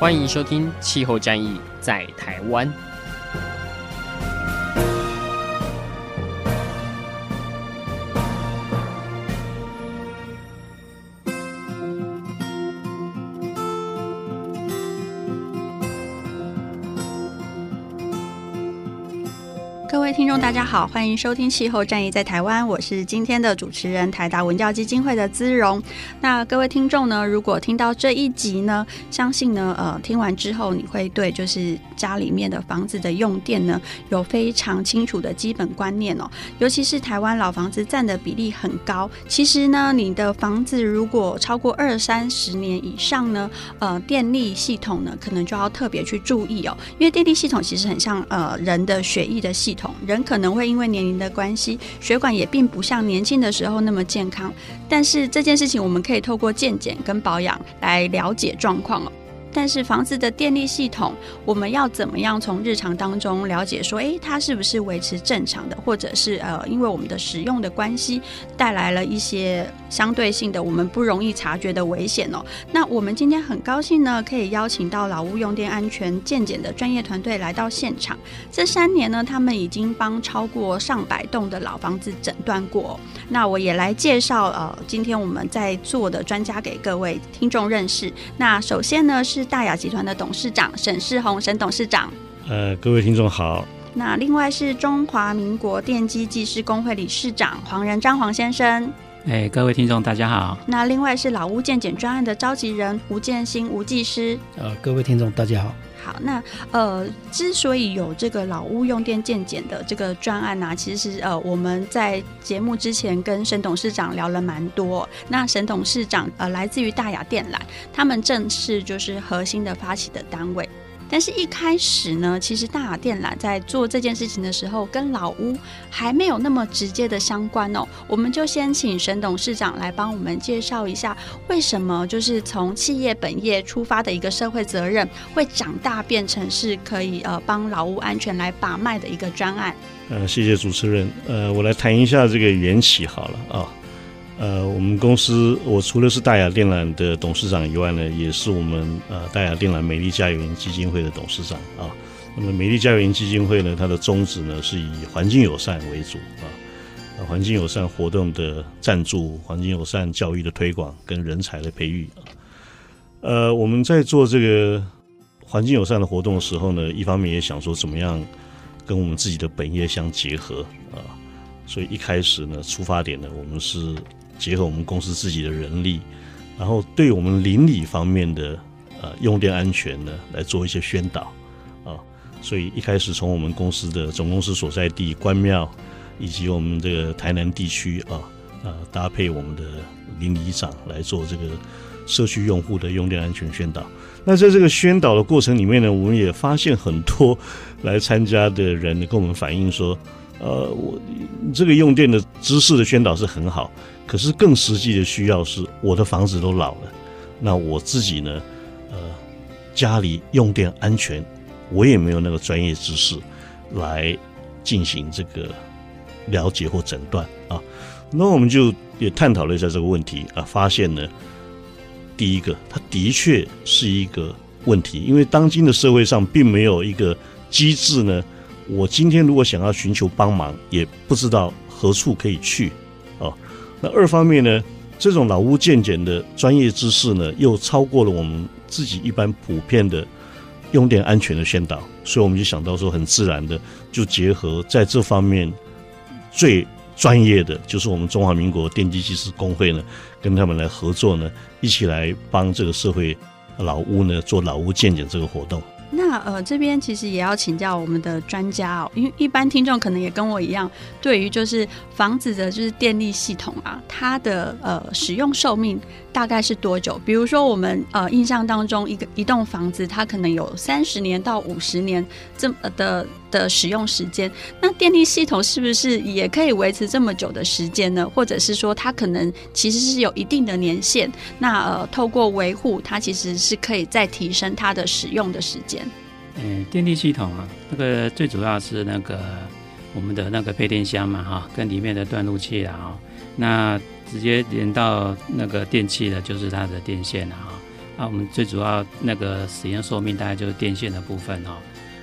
欢迎收听《气候战役在台湾》。好，欢迎收听《气候战役在台湾》，我是今天的主持人台达文教基金会的姿荣。那各位听众呢，如果听到这一集呢，相信呢，呃，听完之后你会对就是家里面的房子的用电呢有非常清楚的基本观念哦。尤其是台湾老房子占的比例很高，其实呢，你的房子如果超过二三十年以上呢，呃，电力系统呢可能就要特别去注意哦，因为电力系统其实很像呃人的血液的系统。人可能会会因为年龄的关系，血管也并不像年轻的时候那么健康。但是这件事情，我们可以透过健检跟保养来了解状况哦。但是房子的电力系统，我们要怎么样从日常当中了解说，诶，它是不是维持正常的，或者是呃，因为我们的使用的关系，带来了一些相对性的我们不容易察觉的危险哦。那我们今天很高兴呢，可以邀请到老屋用电安全健检的专业团队来到现场。这三年呢，他们已经帮超过上百栋的老房子诊断过。那我也来介绍呃，今天我们在座的专家给各位听众认识。那首先呢是。是大雅集团的董事长沈世宏，沈董事长。呃，各位听众好。那另外是中华民国电机技师工会理事长黄仁章黄先生。哎，各位听众大家好。那另外是老屋建检专案的召集人吴建新吴技师。呃，各位听众大家好。那呃，之所以有这个老屋用电健检的这个专案呢、其实呃，我们在节目之前跟沈董事长聊了蛮多。那沈董事长呃，来自于大雅电缆，他们正是就是核心的发起的单位。但是，一开始呢，其实大雅电缆在做这件事情的时候，跟老屋还没有那么直接的相关哦。我们就先请沈董事长来帮我们介绍一下，为什么就是从企业本业出发的一个社会责任，会长大变成是可以呃帮老屋安全来把脉的一个专案。呃，谢谢主持人。呃，我来谈一下这个缘起好了啊。呃，我们公司我除了是大亚电缆的董事长以外呢，也是我们呃大亚电缆美丽家园基金会的董事长啊。那么美丽家园基金会呢，它的宗旨呢是以环境友善为主啊，环境友善活动的赞助、环境友善教育的推广跟人才的培育啊。呃，我们在做这个环境友善的活动的时候呢，一方面也想说怎么样跟我们自己的本业相结合啊，所以一开始呢，出发点呢，我们是。结合我们公司自己的人力，然后对我们邻里方面的呃用电安全呢来做一些宣导啊，所以一开始从我们公司的总公司所在地关庙，以及我们这个台南地区啊啊搭配我们的邻里长来做这个社区用户的用电安全宣导。那在这个宣导的过程里面呢，我们也发现很多 来参加的人跟我们反映说，呃，我这个用电的知识的宣导是很好。可是更实际的需要是，我的房子都老了，那我自己呢？呃，家里用电安全，我也没有那个专业知识来进行这个了解或诊断啊。那我们就也探讨了一下这个问题啊，发现呢，第一个，它的确是一个问题，因为当今的社会上并没有一个机制呢。我今天如果想要寻求帮忙，也不知道何处可以去。那二方面呢，这种老屋建检的专业知识呢，又超过了我们自己一般普遍的用电安全的宣导，所以我们就想到说，很自然的就结合在这方面最专业的，就是我们中华民国电机技师工会呢，跟他们来合作呢，一起来帮这个社会老屋呢做老屋建检这个活动。那呃，这边其实也要请教我们的专家哦，因为一般听众可能也跟我一样，对于就是房子的就是电力系统啊，它的呃使用寿命大概是多久？比如说我们呃印象当中，一个一栋房子它可能有三十年到五十年这么的的使用时间，那电力系统是不是也可以维持这么久的时间呢？或者是说它可能其实是有一定的年限？那呃，透过维护，它其实是可以再提升它的使用的时间。嗯，电力系统啊，那个最主要是那个我们的那个配电箱嘛，哈，跟里面的断路器啊，那直接连到那个电器的，就是它的电线啊，哈，那我们最主要那个使用寿命大概就是电线的部分哈，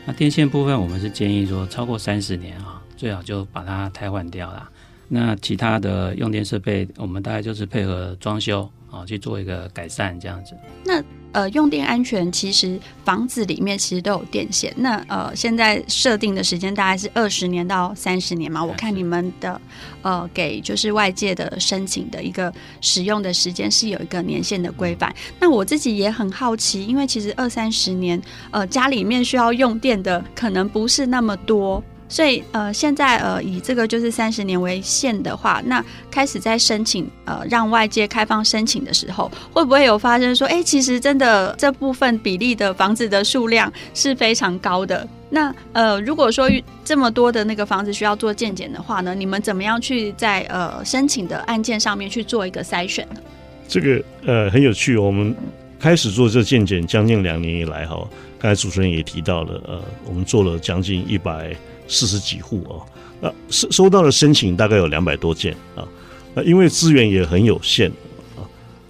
那电线部分我们是建议说超过三十年啊，最好就把它汰换掉了。那其他的用电设备，我们大概就是配合装修啊去做一个改善这样子。那呃，用电安全其实房子里面其实都有电线。那呃，现在设定的时间大概是二十年到三十年嘛。我看你们的呃给就是外界的申请的一个使用的时间是有一个年限的规范。那我自己也很好奇，因为其实二三十年呃家里面需要用电的可能不是那么多。所以，呃，现在呃，以这个就是三十年为限的话，那开始在申请呃，让外界开放申请的时候，会不会有发生说，哎，其实真的这部分比例的房子的数量是非常高的？那呃，如果说这么多的那个房子需要做鉴检的话呢，你们怎么样去在呃申请的案件上面去做一个筛选呢？这个呃很有趣，我们开始做这鉴检将近两年以来哈，刚才主持人也提到了，呃，我们做了将近一百。四十几户哦，那收收到的申请大概有两百多件啊，那因为资源也很有限啊，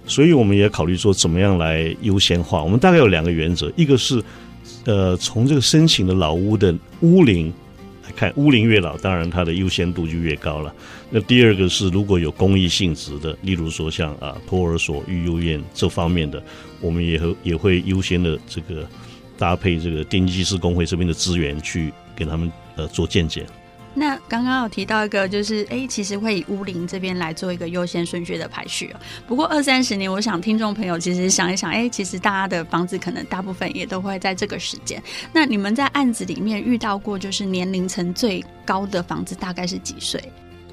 所以我们也考虑说怎么样来优先化。我们大概有两个原则，一个是呃从这个申请的老屋的屋龄来看，屋龄越老，当然它的优先度就越高了。那第二个是如果有公益性质的，例如说像啊托儿所、育幼院这方面的，我们也会也会优先的这个搭配这个电机师工会这边的资源去给他们。呃，做见解。那刚刚有提到一个，就是哎，其实会以屋林这边来做一个优先顺序的排序。不过二三十年，我想听众朋友其实想一想，哎，其实大家的房子可能大部分也都会在这个时间。那你们在案子里面遇到过，就是年龄层最高的房子大概是几岁？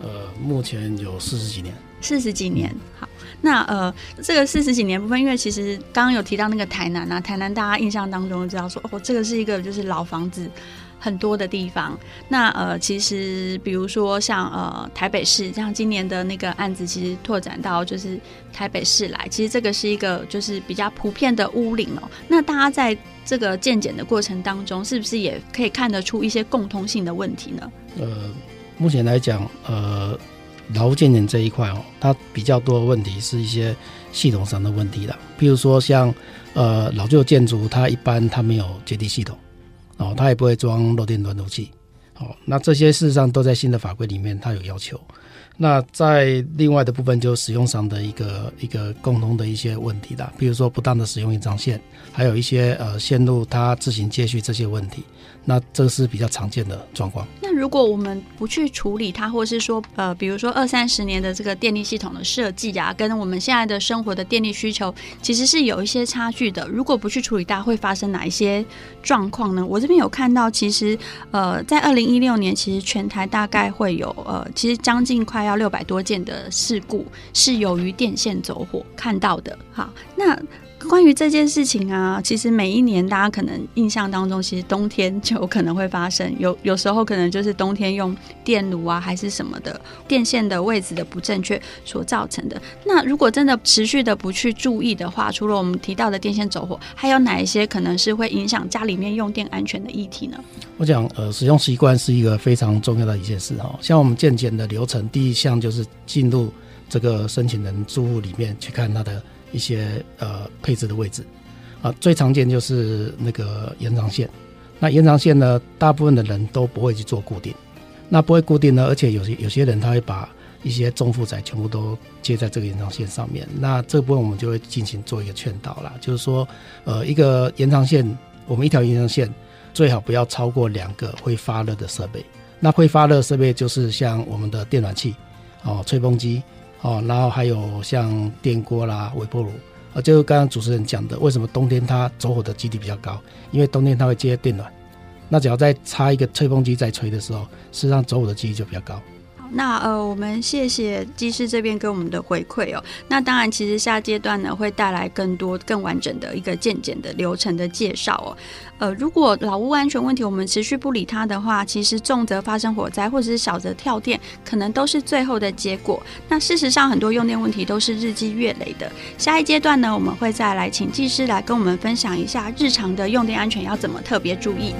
呃，目前有四十几年。四十几年，好。那呃，这个四十几年部分，因为其实刚刚有提到那个台南啊，台南大家印象当中知道说，哦，这个是一个就是老房子。很多的地方，那呃，其实比如说像呃台北市，像今年的那个案子，其实拓展到就是台北市来，其实这个是一个就是比较普遍的屋龄哦。那大家在这个健检的过程当中，是不是也可以看得出一些共通性的问题呢？呃，目前来讲，呃，劳务健检这一块哦，它比较多的问题是一些系统上的问题的，譬如说像呃老旧建筑，它一般它没有阶梯系统。哦，它也不会装漏电断路器，哦，那这些事实上都在新的法规里面，它有要求。那在另外的部分，就使用上的一个一个共同的一些问题的，比如说不当的使用延长线，还有一些呃线路它自行接续这些问题，那这是比较常见的状况。那如果我们不去处理它，或是说呃，比如说二三十年的这个电力系统的设计啊，跟我们现在的生活的电力需求其实是有一些差距的。如果不去处理它，会发生哪一些状况呢？我这边有看到，其实呃，在二零一六年，其实全台大概会有呃，其实将近快。要六百多件的事故是由于电线走火看到的。好，那。关于这件事情啊，其实每一年大家可能印象当中，其实冬天就有可能会发生。有有时候可能就是冬天用电炉啊，还是什么的电线的位置的不正确所造成的。那如果真的持续的不去注意的话，除了我们提到的电线走火，还有哪一些可能是会影响家里面用电安全的议题呢？我讲呃，使用习惯是一个非常重要的一件事哈。像我们健检的流程，第一项就是进入这个申请人住户里面去看他的。一些呃配置的位置啊，最常见就是那个延长线。那延长线呢，大部分的人都不会去做固定。那不会固定呢，而且有些有些人他会把一些重负载全部都接在这个延长线上面。那这部分我们就会进行做一个劝导啦，就是说呃一个延长线，我们一条延长线最好不要超过两个会发热的设备。那会发热设备就是像我们的电暖器哦，吹风机。哦，然后还有像电锅啦、微波炉啊，就是刚刚主持人讲的，为什么冬天它走火的几率比较高？因为冬天它会接电暖，那只要再插一个吹风机在吹的时候，实际上走火的几率就比较高。那呃，我们谢谢技师这边给我们的回馈哦。那当然，其实下阶段呢会带来更多、更完整的一个健检的流程的介绍哦。呃，如果老屋安全问题我们持续不理它的话，其实重则发生火灾，或者是小则跳电，可能都是最后的结果。那事实上，很多用电问题都是日积月累的。下一阶段呢，我们会再来请技师来跟我们分享一下日常的用电安全要怎么特别注意。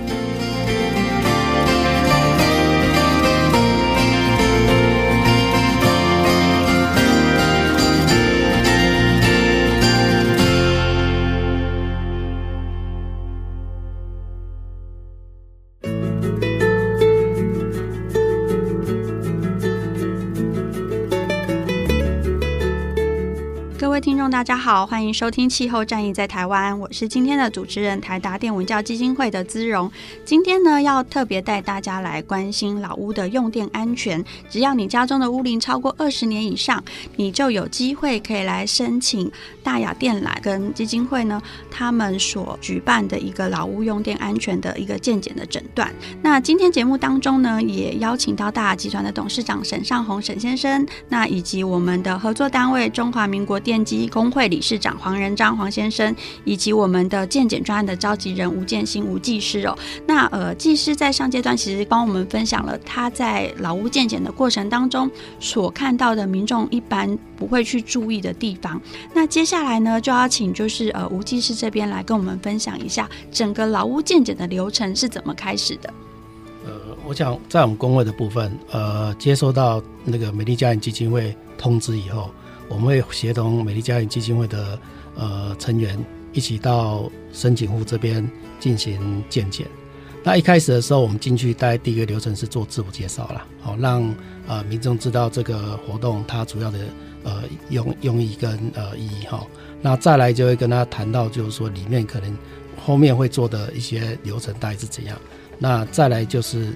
位听众，大家好，欢迎收听《气候战役在台湾》，我是今天的主持人台达电文教基金会的姿蓉。今天呢，要特别带大家来关心老屋的用电安全。只要你家中的屋龄超过二十年以上，你就有机会可以来申请大雅电缆跟基金会呢，他们所举办的一个老屋用电安全的一个健检的诊断。那今天节目当中呢，也邀请到大雅集团的董事长沈尚鸿沈先生，那以及我们的合作单位中华民国电机工会理事长黄仁章黄先生，以及我们的健检专案的召集人吴建新吴技师哦。那呃，技师在上阶段其实帮我们分享了他在劳屋健检的过程当中所看到的民众一般不会去注意的地方。那接下来呢，就要请就是呃吴技师这边来跟我们分享一下整个劳屋健检的流程是怎么开始的。呃，我想在我们工会的部分，呃，接收到那个美丽家园基金会通知以后。我们会协同美丽家园基金会的呃成员一起到申请户这边进行健检。那一开始的时候，我们进去，大概第一个流程是做自我介绍啦，好让呃民众知道这个活动它主要的呃用用意跟呃意义哈。那再来就会跟他谈到，就是说里面可能后面会做的一些流程大概是怎样。那再来就是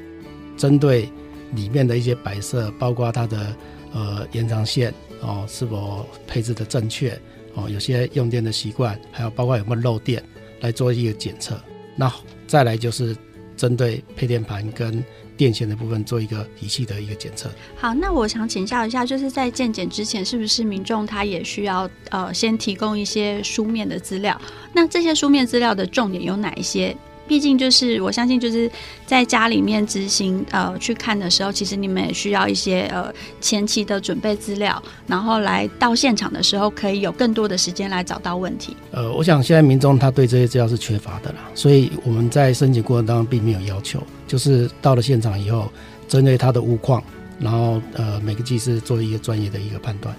针对里面的一些摆设，包括它的呃延长线。哦，是否配置的正确？哦，有些用电的习惯，还有包括有没有漏电，来做一个检测。那再来就是针对配电盘跟电线的部分做一个仪器的一个检测。好，那我想请教一下，就是在健检之前，是不是民众他也需要呃先提供一些书面的资料？那这些书面资料的重点有哪一些？毕竟就是我相信，就是在家里面执行呃去看的时候，其实你们也需要一些呃前期的准备资料，然后来到现场的时候可以有更多的时间来找到问题。呃，我想现在民众他对这些资料是缺乏的啦，所以我们在申请过程当中并没有要求，就是到了现场以后，针对他的屋况，然后呃每个技师做一个专业的一个判断。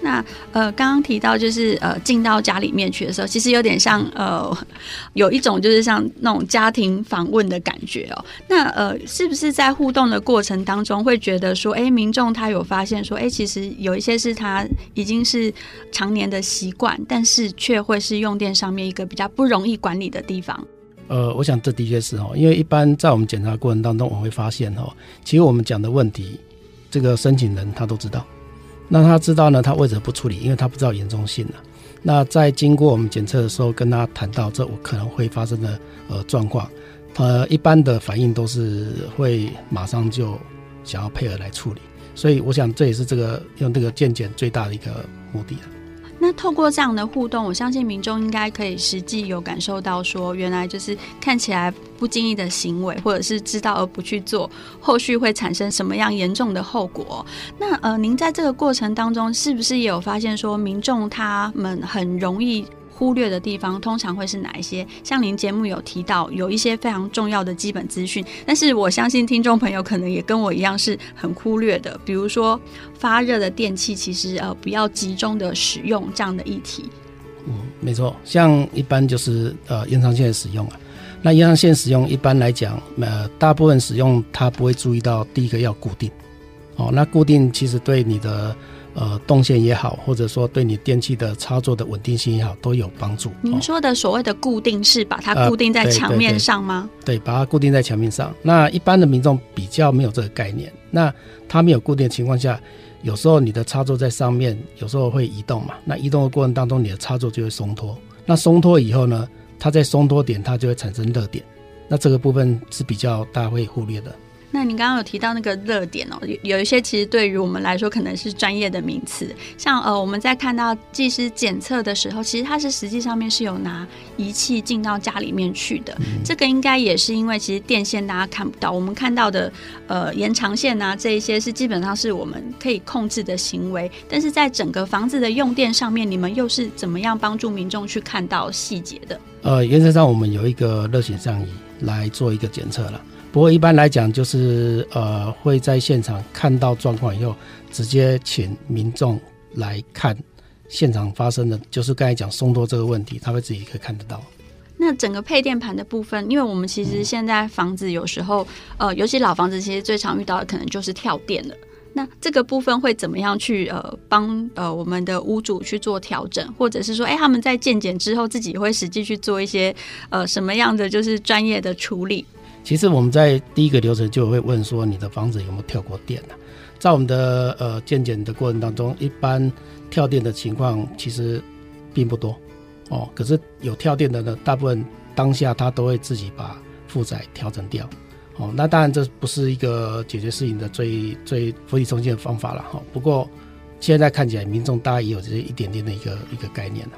那呃，刚刚提到就是呃，进到家里面去的时候，其实有点像呃，有一种就是像那种家庭访问的感觉哦。那呃，是不是在互动的过程当中，会觉得说，哎，民众他有发现说，哎，其实有一些是他已经是常年的习惯，但是却会是用电上面一个比较不容易管理的地方。呃，我想这的确是哦，因为一般在我们检查过程当中，我会发现哦，其实我们讲的问题，这个申请人他都知道。那他知道呢，他为什么不处理？因为他不知道严重性了。那在经过我们检测的时候，跟他谈到这我可能会发生的呃状况，呃，一般的反应都是会马上就想要配合来处理。所以我想这也是这个用这个健检最大的一个目的。那透过这样的互动，我相信民众应该可以实际有感受到，说原来就是看起来不经意的行为，或者是知道而不去做，后续会产生什么样严重的后果。那呃，您在这个过程当中，是不是也有发现说，民众他们很容易忽略的地方通常会是哪一些？像您节目有提到有一些非常重要的基本资讯，但是我相信听众朋友可能也跟我一样是很忽略的，比如说发热的电器，其实呃不要集中的使用这样的议题。嗯，没错，像一般就是呃延长线的使用啊，那延长线使用一般来讲，呃大部分使用它不会注意到第一个要固定，哦，那固定其实对你的。呃，动线也好，或者说对你电器的操作的稳定性也好，都有帮助。您说的所谓的固定是把它固定在墙面上吗？呃，对对对？对，把它固定在墙面上。那一般的民众比较没有这个概念。那它没有固定的情况下，有时候你的插座在上面，有时候会移动嘛。那移动的过程当中，你的插座就会松脱。那松脱以后呢，它在松脱点，它就会产生热点。那这个部分是比较大家会忽略的。那你刚刚有提到那个热点哦，有有一些其实对于我们来说可能是专业的名词，像呃我们在看到技师检测的时候，其实它是实际上面是有拿仪器进到家里面去的。嗯、这个应该也是因为其实电线大家看不到，我们看到的呃延长线啊这一些是基本上是我们可以控制的行为，但是在整个房子的用电上面，你们又是怎么样帮助民众去看到细节的？呃，原则上我们有一个热显像仪来做一个检测了。不过一般来讲，就是呃会在现场看到状况以后，直接请民众来看现场发生的，就是刚才讲松脱这个问题，他会自己可以看得到。那整个配电盘的部分，因为我们其实现在房子有时候，呃，尤其老房子，其实最常遇到的可能就是跳电了。那这个部分会怎么样去呃帮呃我们的屋主去做调整，或者是说，哎，他们在健检之后自己会实际去做一些呃什么样的就是专业的处理？其实我们在第一个流程就会问说，你的房子有没有跳过电呢？在我们的呃健检的过程当中，一般跳电的情况其实并不多哦。可是有跳电的呢，大部分当下他都会自己把负载调整掉哦。那当然这不是一个解决事情的最最釜底抽薪的方法了哈。不过现在看起来，民众大概也有这一点点的一个一个概念了。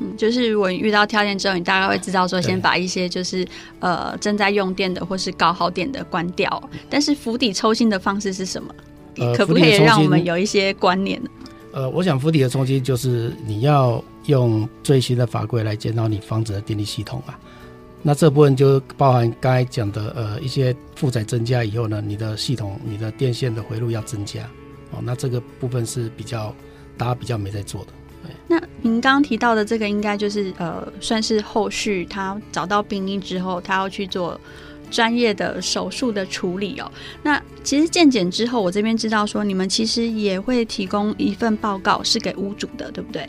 嗯，就是如果你遇到跳电之后，你大概会知道说，先把一些就是呃正在用电的或是高耗电的关掉。但是釜底抽薪的方式是什么？呃、可不可以让我们有一些观念呢？呃，我想釜底的抽薪就是你要用最新的法规来检讨你房子的电力系统啊。那这部分就包含刚才讲的呃一些负载增加以后呢，你的系统你的电线的回路要增加哦。那这个部分是比较大家比较没在做的。那您刚刚提到的这个，应该就是呃，算是后续他找到病因之后，他要去做专业的手术的处理哦。那其实健检之后，我这边知道说，你们其实也会提供一份报告是给屋主的，对不对？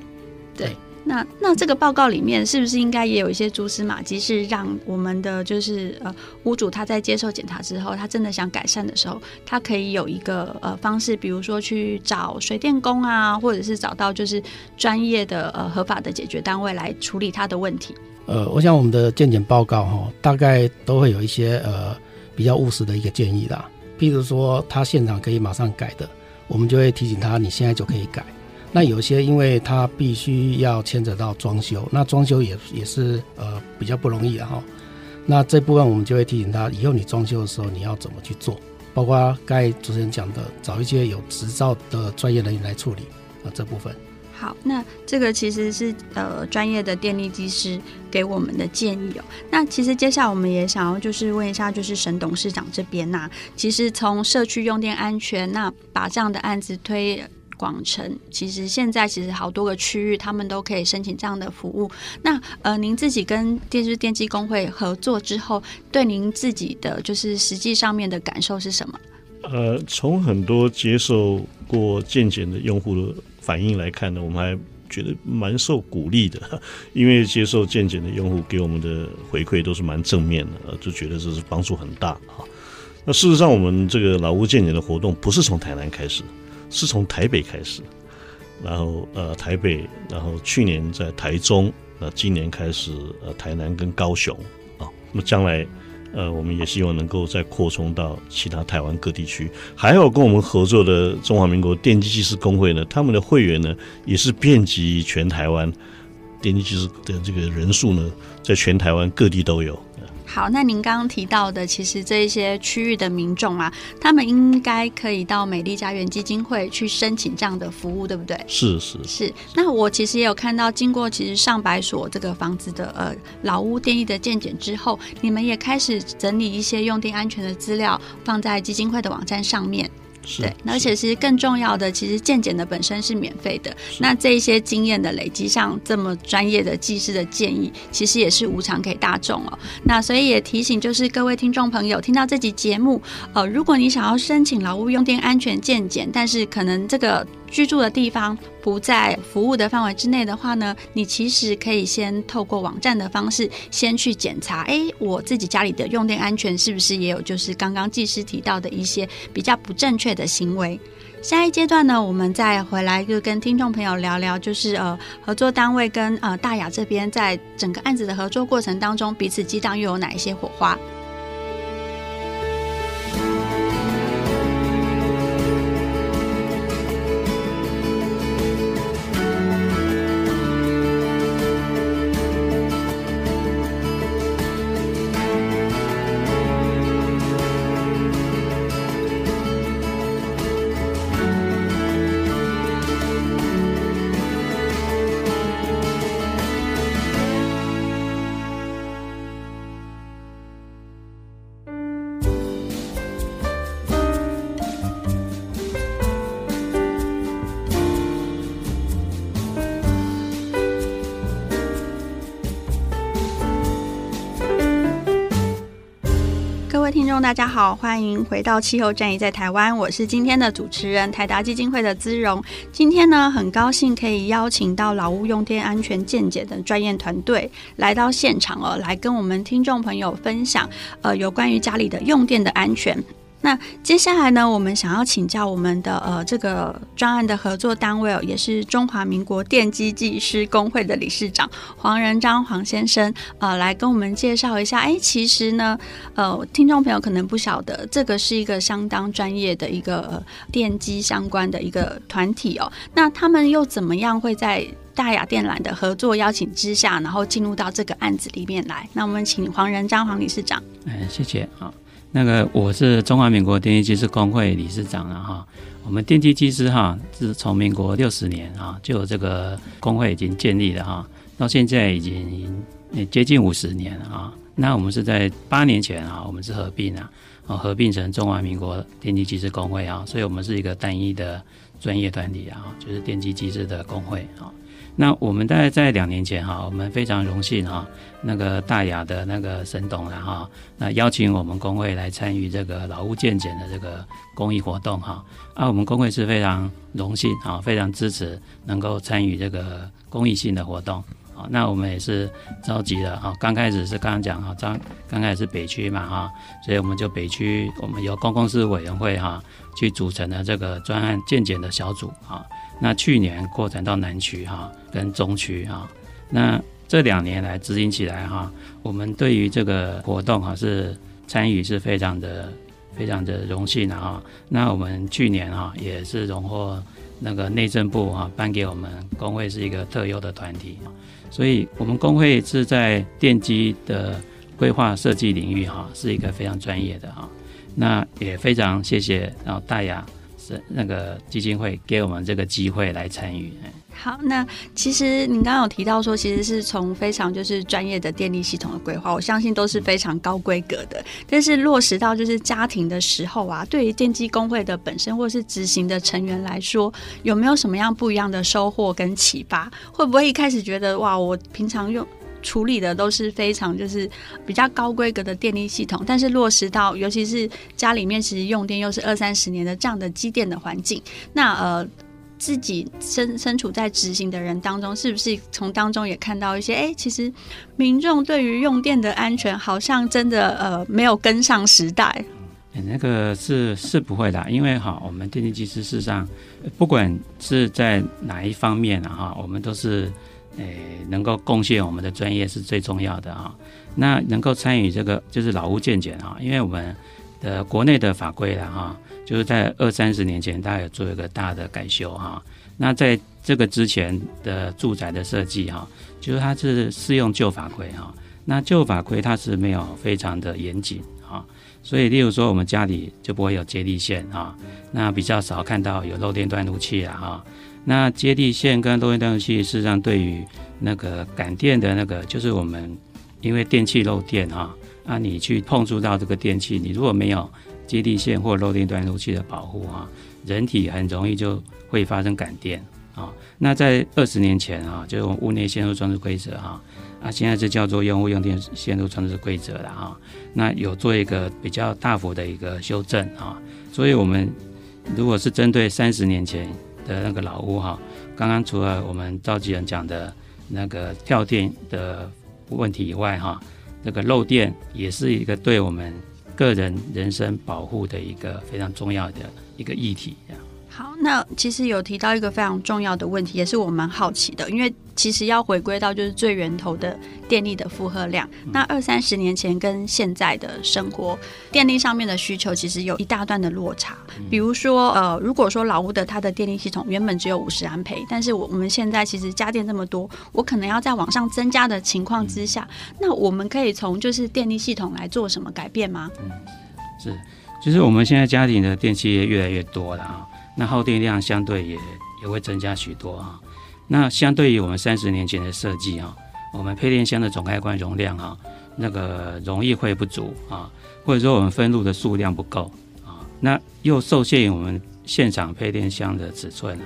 对。那那这个报告里面是不是应该也有一些蛛丝马迹，是让我们的就是呃屋主他在接受检查之后，他真的想改善的时候，他可以有一个呃方式，比如说去找水电工啊，或者是找到就是专业的呃合法的解决单位来处理他的问题。呃，我想我们的健检报告哈，大概都会有一些呃比较务实的一个建议啦，譬如说他现场可以马上改的，我们就会提醒他，你现在就可以改。那有些，因为它必须要牵扯到装修，那装修也也是呃比较不容易的哈。那这部分我们就会提醒他，以后你装修的时候你要怎么去做，包括刚才主持人讲的，找一些有执照的专业人员来处理啊这部分。好，那这个其实是呃专业的电力技师给我们的建议哦。那其实接下来我们也想要就是问一下，就是沈董事长这边呐、其实从社区用电安全，那把这样的案子推。广城，其实现在其实好多个区域，他们都可以申请这样的服务。那呃，您自己跟电视电机工会合作之后，对您自己的就是实际上面的感受是什么？呃，从很多接受过健检的用户的反应来看呢，我们还觉得蛮受鼓励的，因为接受健检的用户给我们的回馈都是蛮正面的，就觉得这是帮助很大啊。那事实上，我们这个老屋健检的活动不是从台南开始。是从台北开始，然后呃台北，然后去年在台中，那今年开始呃台南跟高雄啊，那么将来呃我们也希望能够再扩充到其他台湾各地区，还有跟我们合作的中华民国电机技师工会呢，他们的会员呢也是遍及全台湾，电力技师的这个人数呢，在全台湾各地都有。好，那您刚刚提到的，其实这一些区域的民众啊，他们应该可以到美丽家园基金会去申请这样的服务，对不对？是是是。那我其实也有看到，经过其实上百所这个房子的呃老屋电力的鉴检之后，你们也开始整理一些用电安全的资料，放在基金会的网站上面。对，而且其实更重要的，其实健检的本身是免费的。那这一些经验的累积，像这么专业的技师的建议，其实也是无偿给大众哦。那所以也提醒，就是各位听众朋友，听到这集节目，呃，如果你想要申请劳务用电安全健检，但是可能这个。居住的地方不在服务的范围之内的话呢，你其实可以先透过网站的方式先去检查，哎，我自己家里的用电安全是不是也有就是刚刚技师提到的一些比较不正确的行为。下一阶段呢，我们再回来就跟听众朋友聊聊，就是呃合作单位跟呃大雅这边在整个案子的合作过程当中，彼此激荡又有哪一些火花？大家好，欢迎回到气候战役在台湾，我是今天的主持人台达基金会的资荣。今天呢，很高兴可以邀请到劳务用电安全见解的专业团队来到现场哦，来跟我们听众朋友分享呃有关于家里的用电的安全。那接下来呢，我们想要请教我们的呃这个专案的合作单位哦，也是中华民国电机技师工会的理事长黄仁章黄先生，呃，来跟我们介绍一下。哎，其实呢，呃，听众朋友可能不晓得，这个是一个相当专业的一个、呃、电机相关的一个团体哦。那他们又怎么样会在大雅电缆的合作邀请之下，然后进入到这个案子里面来？那我们请黄仁章黄理事长。哎，谢谢啊。那个我是中华民国电机技师工会理事长了哈，我们电机技师哈是从民国六十年啊就这个工会已经建立了哈，到现在已经接近五十年了啊。那我们是在八年前啊，我们是合并啊，合并成中华民国电机技师工会啊，所以我们是一个单一的专业团体啊，就是电机技师的工会啊。那我们大概在两年前哈，我们非常荣幸哈，那个大雅的那个沈董了哈，那邀请我们工会来参与这个老屋健检的这个公益活动哈，啊，我们工会是非常荣幸啊，非常支持能够参与这个公益性的活动啊，那我们也是着急了哈，刚开始是刚刚讲哈，刚刚开始是北区嘛哈，所以我们就北区我们由公共事委员会哈去组成了这个专案健检的小组啊。那去年扩展到南区哈，跟中区哈，那这两年来执行起来哈，我们对于这个活动哈是参与是非常的非常的荣幸的哈。那我们去年哈也是荣获那个内政部哈颁给我们工会是一个特优的团体，所以我们工会是在电机的规划设计领域哈是一个非常专业的哈。那也非常谢谢然后大雅。那个基金会给我们这个机会来参与。好，那其实您刚刚有提到说，其实是从非常就是专业的电力系统的规划，我相信都是非常高规格的。但是落实到就是家庭的时候啊，对于电机工会的本身或是执行的成员来说，有没有什么样不一样的收获跟启发？会不会一开始觉得哇，我平常用处理的都是非常就是比较高规格的电力系统，但是落实到尤其是家里面其实用电又是二三十年的这样的机电的环境，那呃自己身身处在执行的人当中，是不是从当中也看到一些哎、其实民众对于用电的安全好像真的呃没有跟上时代？那个是是不会的，因为哈我们电力机师事实上不管是在哪一方面啊哈，我们都是。诶，能够贡献我们的专业是最重要的啊。那能够参与这个就是老屋健检啊，因为我们的国内的法规了哈，就是在二三十年前，大概有做一个大的改修哈。那在这个之前的住宅的设计哈，就是它是适用旧法规哈。那旧法规它是没有非常的严谨啊，所以例如说我们家里就不会有接地线啊，那比较少看到有漏电断路器了哈。那接地线跟漏电断路器，事实上对于那个感电的那个，就是我们因为电器漏电哈，啊，你去碰触到这个电器，你如果没有接地线或漏电断路器的保护哈，人体很容易就会发生感电啊。那在二十年前啊，就是我们屋内线路装置规则哈，啊，现在是叫做用户用电线路装置规则了哈。那有做一个比较大幅的一个修正啊，所以我们如果是针对三十年前。的那个老屋哈，刚刚除了我们召集人讲的那个跳电的问题以外哈，那个漏电也是一个对我们个人人身保护的一个非常重要的一个议题。好，那其实有提到一个非常重要的问题，也是我蛮好奇的，因为其实要回归到就是最源头的电力的负荷量。那二三十年前跟现在的生活电力上面的需求，其实有一大段的落差。比如说，呃，如果说老屋的它的电力系统原本只有五十安培，但是我我们现在其实家电这么多，我可能要在往上增加的情况之下，那我们可以从就是电力系统来做什么改变吗？嗯，是，就是我们现在家庭的电器也越来越多了啊。那耗电量相对也也会增加许多啊。那相对于我们三十年前的设计啊，我们配电箱的总开关容量啊，那个容易会不足啊，或者说我们分路的数量不够啊，那又受限于我们现场配电箱的尺寸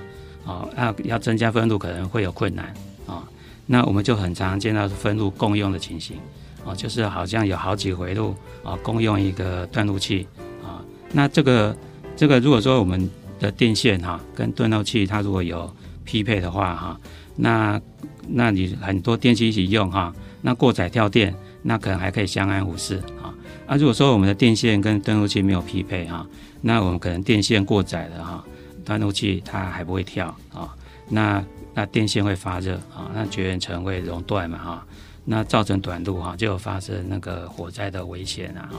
啊，啊，要增加分路可能会有困难啊。那我们就很常见到分路共用的情形啊，就是好像有好几回路啊，共用一个断路器啊。那这个这个如果说我们的电线哈，跟断路器它如果有匹配的话哈，那那你很多电器一起用哈，那过载跳电，那可能还可以相安无事啊。啊，如果说我们的电线跟断路器没有匹配哈，那我们可能电线过载了哈，断路器它还不会跳啊，那那电线会发热啊，那绝缘层会熔断嘛哈，那造成短路哈，就有发生那个火灾的危险啊哈。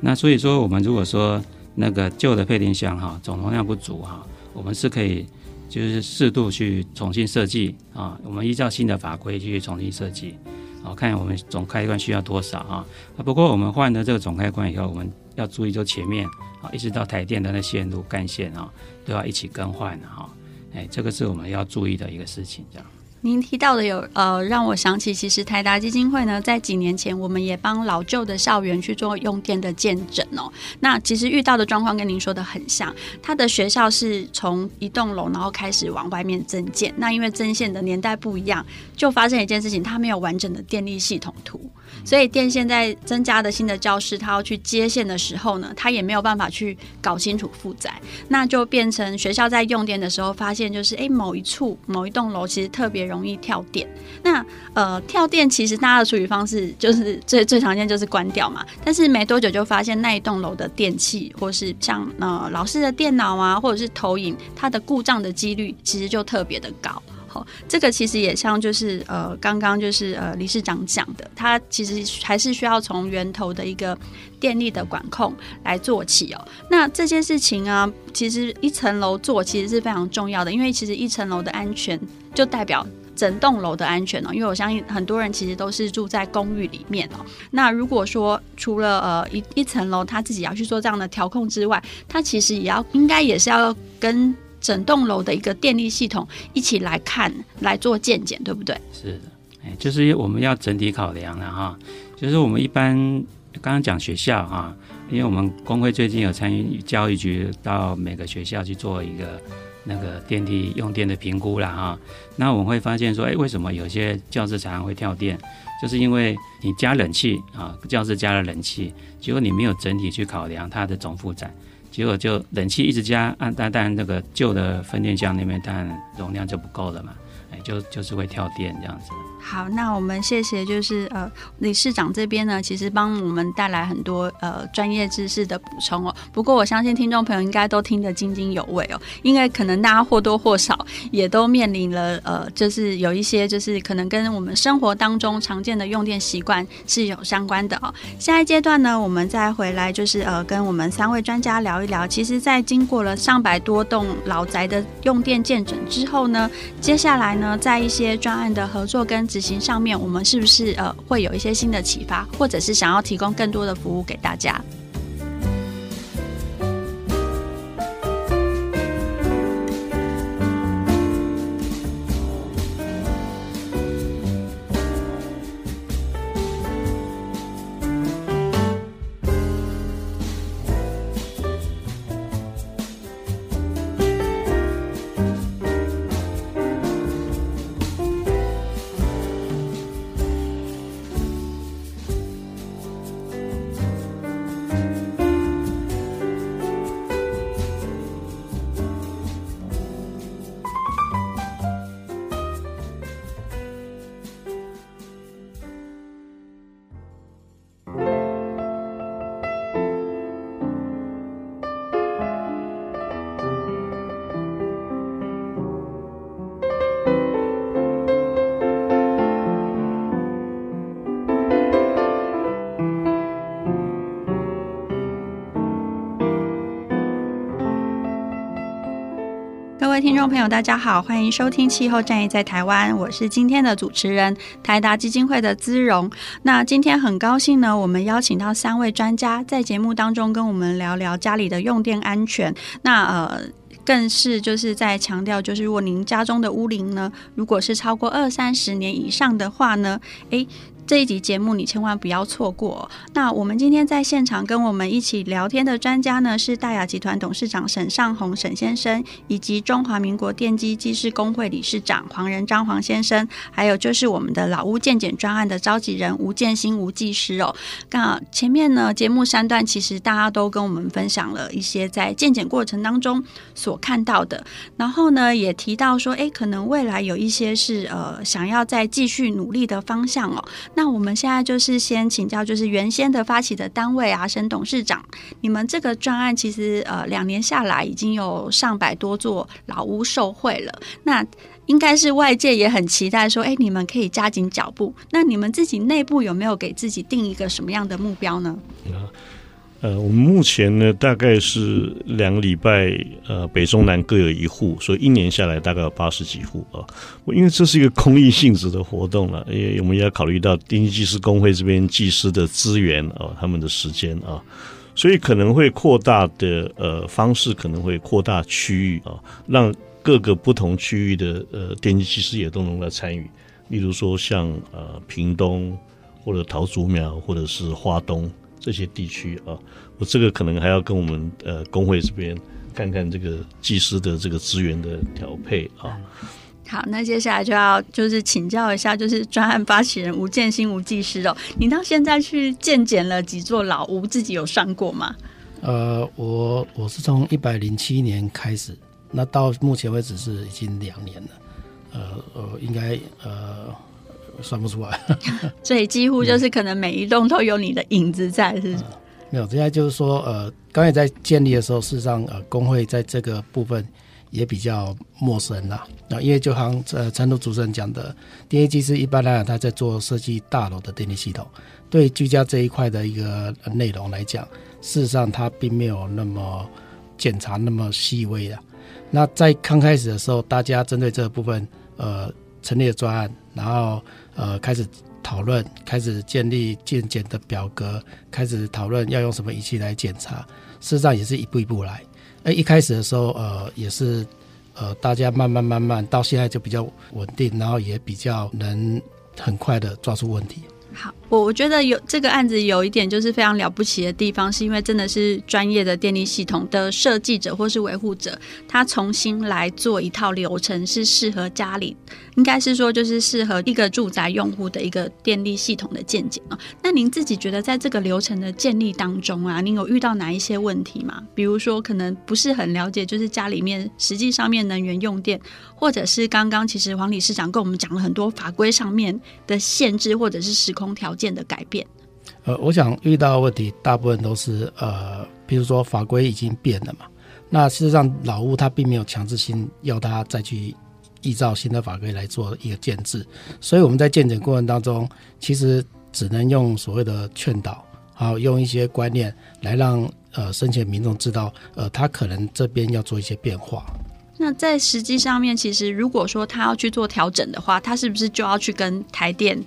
那所以说，我们如果说那个旧的配电箱哈，总容量不足哈，我们是可以就是适度去重新设计啊。我们依照新的法规去重新设计，好看我们总开关需要多少啊？啊不过我们换了这个总开关以后，我们要注意，就前面啊一直到台电的那线路干线啊，都要一起更换的哈。哎，这个是我们要注意的一个事情，这样。您提到的有呃，让我想起，其实台达基金会呢，在几年前，我们也帮老旧的校园去做用电的见诊哦。那其实遇到的状况跟您说的很像，他的学校是从一栋楼，然后开始往外面增建。那因为增建的年代不一样，就发生一件事情，它没有完整的电力系统图，所以电线在增加的新的教室，它要去接线的时候呢，它也没有办法去搞清楚负载，那就变成学校在用电的时候，发现就是哎，某一处某一栋楼其实特别。容易跳电，那呃跳电其实大家的处理方式就是最最常见就是关掉嘛，但是没多久就发现那一栋楼的电器或是像呃老师的电脑啊，或者是投影，它的故障的几率其实就特别的高。好，这个其实也像就是呃刚刚就是呃理事长讲的，它其实还是需要从源头的一个电力的管控来做起哦。那这件事情啊，其实一层楼做其实是非常重要的，因为其实一层楼的安全就代表。整栋楼的安全哦，因为我相信很多人其实都是住在公寓里面哦。那如果说除了呃一一层楼他自己要去做这样的调控之外，他其实也要应该也是要跟整栋楼的一个电力系统一起来看来做鉴检，对不对？是的，哎，就是我们要整体考量了哈。就是我们一般刚刚讲学校哈，因为我们工会最近有参与教育局到每个学校去做一个。那个电梯用电的评估了哈，那我们会发现说，哎，为什么有些教室常常会跳电？就是因为你加冷气啊，教室加了冷气，结果你没有整体去考量它的总负载，结果就冷气一直加，按，但但那个旧的分电箱那边但容量就不够了嘛，哎，就就是会跳电这样子。好，那我们谢谢，就是呃理事长这边呢，其实帮我们带来很多呃专业知识的补充哦。不过我相信听众朋友应该都听得津津有味哦，因为可能大家或多或少也都面临了呃，就是有一些就是可能跟我们生活当中常见的用电习惯是有相关的哦。下一阶段呢，我们再回来就是呃跟我们三位专家聊一聊。其实，在经过了上百多栋老宅的用电健诊之后呢，接下来呢，在一些专案的合作跟执行上面，我们是不是呃会有一些新的启发，或者是想要提供更多的服务给大家？听众朋友，大家好，欢迎收听《气候战役在台湾》，我是今天的主持人台达基金会的姿蓉。那今天很高兴呢，我们邀请到三位专家在节目当中跟我们聊聊家里的用电安全。那呃，更是就是在强调，就是如果您家中的屋龄呢，如果是超过二三十年以上的话呢，诶。这一集节目你千万不要错过。那我们今天在现场跟我们一起聊天的专家呢，是大亚集团董事长沈尚红沈先生，以及中华民国电机技师工会理事长黄仁章黄先生，还有就是我们的老屋鉴检专案的召集人吴建新吴技师哦。刚好前面呢节目三段，其实大家都跟我们分享了一些在鉴检过程当中所看到的，然后呢也提到说，哎，可能未来有一些是呃想要再继续努力的方向哦。那我们现在就是先请教，就是原先的发起的单位啊，沈董事长，你们这个专案其实呃两年下来已经有上百多座老屋受惠了，那应该是外界也很期待说，哎，你们可以加紧脚步。那你们自己内部有没有给自己定一个什么样的目标呢？呃，我们目前呢，大概是两个礼拜，呃，北中南各有一户，所以一年下来大概有八十几户啊。因为这是一个公益性质的活动了，也我们也要考虑到电机技师工会这边技师的资源啊，他们的时间啊，所以可能会扩大的呃方式，可能会扩大区域啊，让各个不同区域的呃电机技师也都能来参与。例如说像呃屏东或者桃竹苗或者是花东。这些地区啊，我这个可能还要跟我们呃工会这边看看这个技师的这个资源的调配啊。好，那接下来就要就是请教一下，就是专案发起人吴建新吴技师哦，你到现在去鉴检了几座老屋，自己有算过吗？呃，我我是从一百零七年开始，那到目前为止是已经两年了，呃呃，应该呃。算不出来，所以几乎就是可能每一栋都有你的影子在，是、嗯？没有，现在就是说，呃，刚才在建立的时候，事实上，呃，工会在这个部分也比较陌生啦。那因为就像呃，陈都主持人讲的，电机技师一般来讲，他在做设计大楼的电力系统，对居家这一块的一个内容来讲，事实上他并没有那么检查那么细微的。那在刚开始的时候，大家针对这个部分，呃，成立了专案，然后。呃，开始讨论，开始建立健检的表格，开始讨论要用什么仪器来检查。事实上也是一步一步来。哎，一开始的时候，呃，也是呃，大家慢慢慢慢到现在就比较稳定，然后也比较能很快的抓住问题。好，我我觉得有这个案子有一点就是非常了不起的地方，是因为真的是专业的电力系统的设计者或是维护者，他重新来做一套流程，是适合家里，应该是说就是适合一个住宅用户的一个电力系统的健检啊。那您自己觉得在这个流程的建立当中啊，您有遇到哪一些问题吗？比如说可能不是很了解，就是家里面实际上面能源用电，或者是刚刚其实黄理事长跟我们讲了很多法规上面的限制，或者是时空条件的改变，呃，我想遇到的问题大部分都是呃，比如说法规已经变了嘛，那事实上老屋它并没有强制性要它再去依照新的法规来做一个建制，所以我们在建检过程当中，其实只能用所谓的劝导，还有用一些观念来让呃生前民众知道，呃，他可能这边要做一些变化。那在实际上面，其实如果说他要去做调整的话，他是不是就要去跟台电？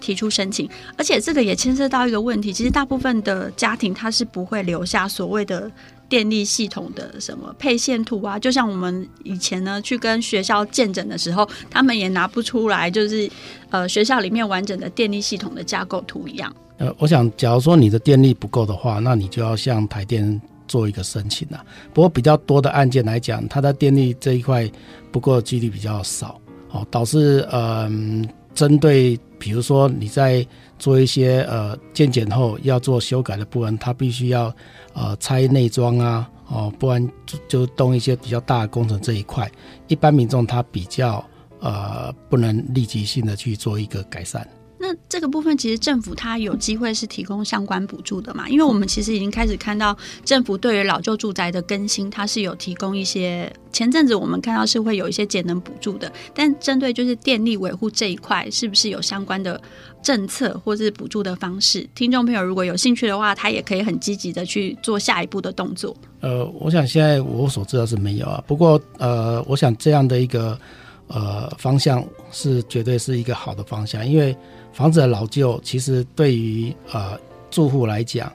提出申请，而且这个也牵涉到一个问题，其实大部分的家庭他是不会留下所谓的电力系统的什么配线图啊，就像我们以前呢去跟学校见诊的时候，他们也拿不出来，就是呃学校里面完整的电力系统的架构图一样。呃，我想，假如说你的电力不够的话，那你就要向台电做一个申请了。不过比较多的案件来讲，它的电力这一块不够几率比较少，哦，导致嗯。针对比如说你在做一些呃鉴检后要做修改的部分，它必须要呃拆内装啊，哦，不然就动一些比较大的工程这一块，一般民众他比较呃不能立即性的去做一个改善。那这个部分其实政府它有机会是提供相关补助的嘛？因为我们其实已经开始看到政府对于老旧住宅的更新，它是有提供一些。前阵子我们看到是会有一些节能补助的，但针对就是电力维护这一块，是不是有相关的政策或是补助的方式？听众朋友如果有兴趣的话，他也可以很积极的去做下一步的动作。呃，我想现在我所知道是没有啊，不过呃，我想这样的一个呃方向是绝对是一个好的方向，因为。房子的老旧，其实对于呃住户来讲，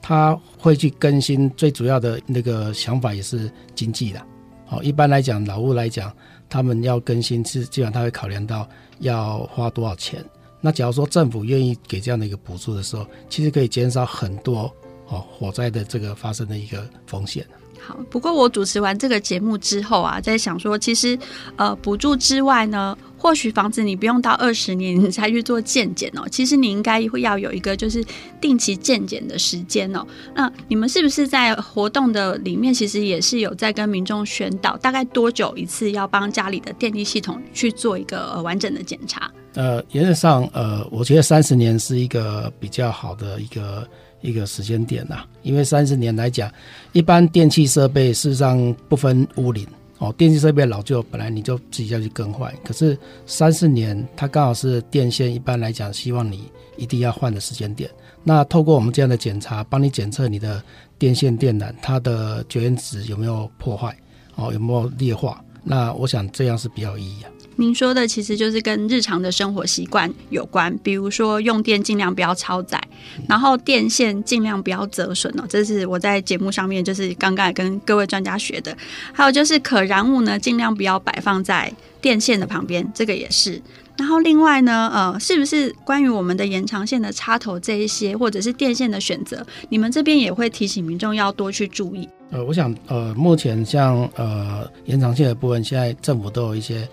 他会去更新，最主要的那个想法也是经济的。好，一般来讲，老屋来讲，他们要更新是基本上他会考量到要花多少钱。那假如说政府愿意给这样的一个补助的时候，其实可以减少很多哦火灾的这个发生的一个风险。好，不过我主持完这个节目之后啊，在想说，其实呃补助之外呢。或许房子你不用到二十年你才去做健检哦，其实你应该会要有一个就是定期健检的时间哦。那你们是不是在活动的里面，其实也是有在跟民众宣导，大概多久一次要帮家里的电力系统去做一个完整的检查？呃，原则上，呃，我觉得三十年是一个比较好的一个一个时间点呐，因为三十年来讲，一般电器设备事实上不分屋龄。哦，电器设备老旧，本来你就自己要去更换。可是三四年，它刚好是电线一般来讲，希望你一定要换的时间点。那透过我们这样的检查，帮你检测你的电线电缆，它的绝缘纸有没有破坏，哦，有没有裂化？那我想这样是比较有意义啊。您说的其实就是跟日常的生活习惯有关，比如说用电尽量不要超载，然后电线尽量不要折损哦。这是我在节目上面就是刚刚也跟各位专家学的。还有就是可燃物呢，尽量不要摆放在电线的旁边，这个也是。然后另外呢，呃，是不是关于我们的延长线的插头这一些，或者是电线的选择，你们这边也会提醒民众要多去注意？呃，我想呃，目前像呃延长线的部分，现在政府都有一些。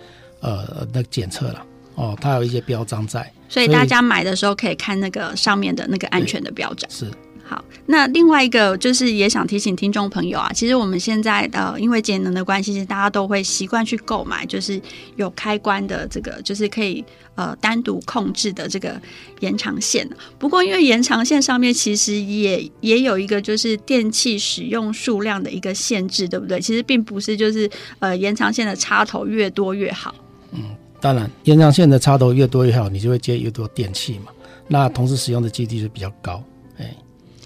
呃，那检测了哦，它有一些标章在，所以大家买的时候可以看那个上面的那个安全的标章。是。好，那另外一个就是也想提醒听众朋友啊，其实我们现在呃，因为节能的关系，其实大家都会习惯去购买，就是有开关的这个，就是可以呃单独控制的这个延长线。不过，因为延长线上面其实也也有一个就是电器使用数量的一个限制，对不对？其实并不是就是呃延长线的插头越多越好。嗯，当然，延长线的插头越多越好，你就会接越多电器嘛，那同时使用的几率就比较高，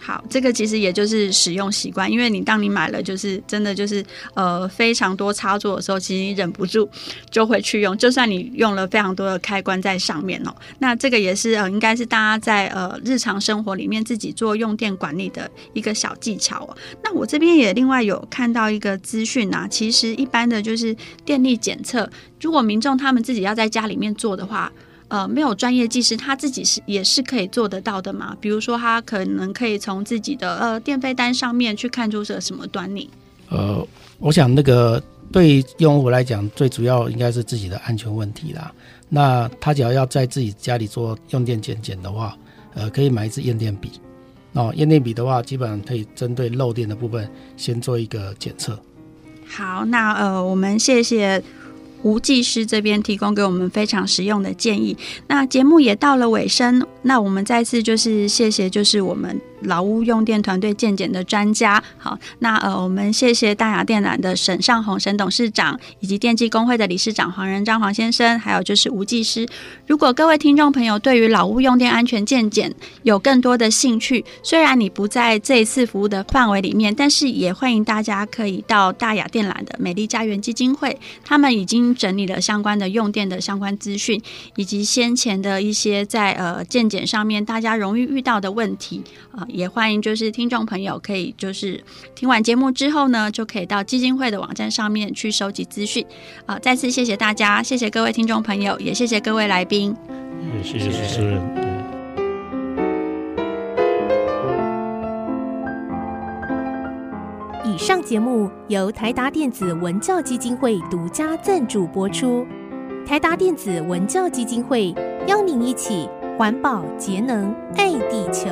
好，这个其实也就是使用习惯，因为你当你买了，就是真的就是呃非常多插座的时候，其实你忍不住就会去用，就算你用了非常多的开关在上面哦。那这个也是呃，应该是大家在呃日常生活里面自己做用电管理的一个小技巧哦。那我这边也另外有看到一个资讯啊，其实一般的就是电力检测，如果民众他们自己要在家里面做的话。呃，没有专业技师，他自己是也是可以做得到的嘛？比如说，他可能可以从自己的呃电费单上面去看出是什么端倪。呃，我想那个对用户来讲，最主要应该是自己的安全问题啦。那他只要要在自己家里做用电检检的话，呃，可以买一支验电笔。哦，验电笔的话，基本上可以针对漏电的部分先做一个检测。好，那呃，我们谢谢。吴技师这边提供给我们非常实用的建议。那节目也到了尾声，那我们再次就是谢谢，就是我们。老屋用电团队健检的专家，好，那呃，我们谢谢大雅电缆的沈尚宏沈董事长，以及电机工会的理事长黄仁章黄先生，还有就是吴技师。如果各位听众朋友对于老屋用电安全健检有更多的兴趣，虽然你不在这一次服务的范围里面，但是也欢迎大家可以到大雅电缆的美丽家园基金会，他们已经整理了相关的用电的相关资讯，以及先前的一些在呃健检上面大家容易遇到的问题啊。也欢迎，就是听众朋友可以就是听完节目之后呢，就可以到基金会的网站上面去收集资讯。啊、呃，再次谢谢大家，谢谢各位听众朋友，也谢谢各位来宾。也谢谢主持人。以上节目由台达电子文教基金会独家赞助播出。台达电子文教基金会邀您一起。环保节能爱地球。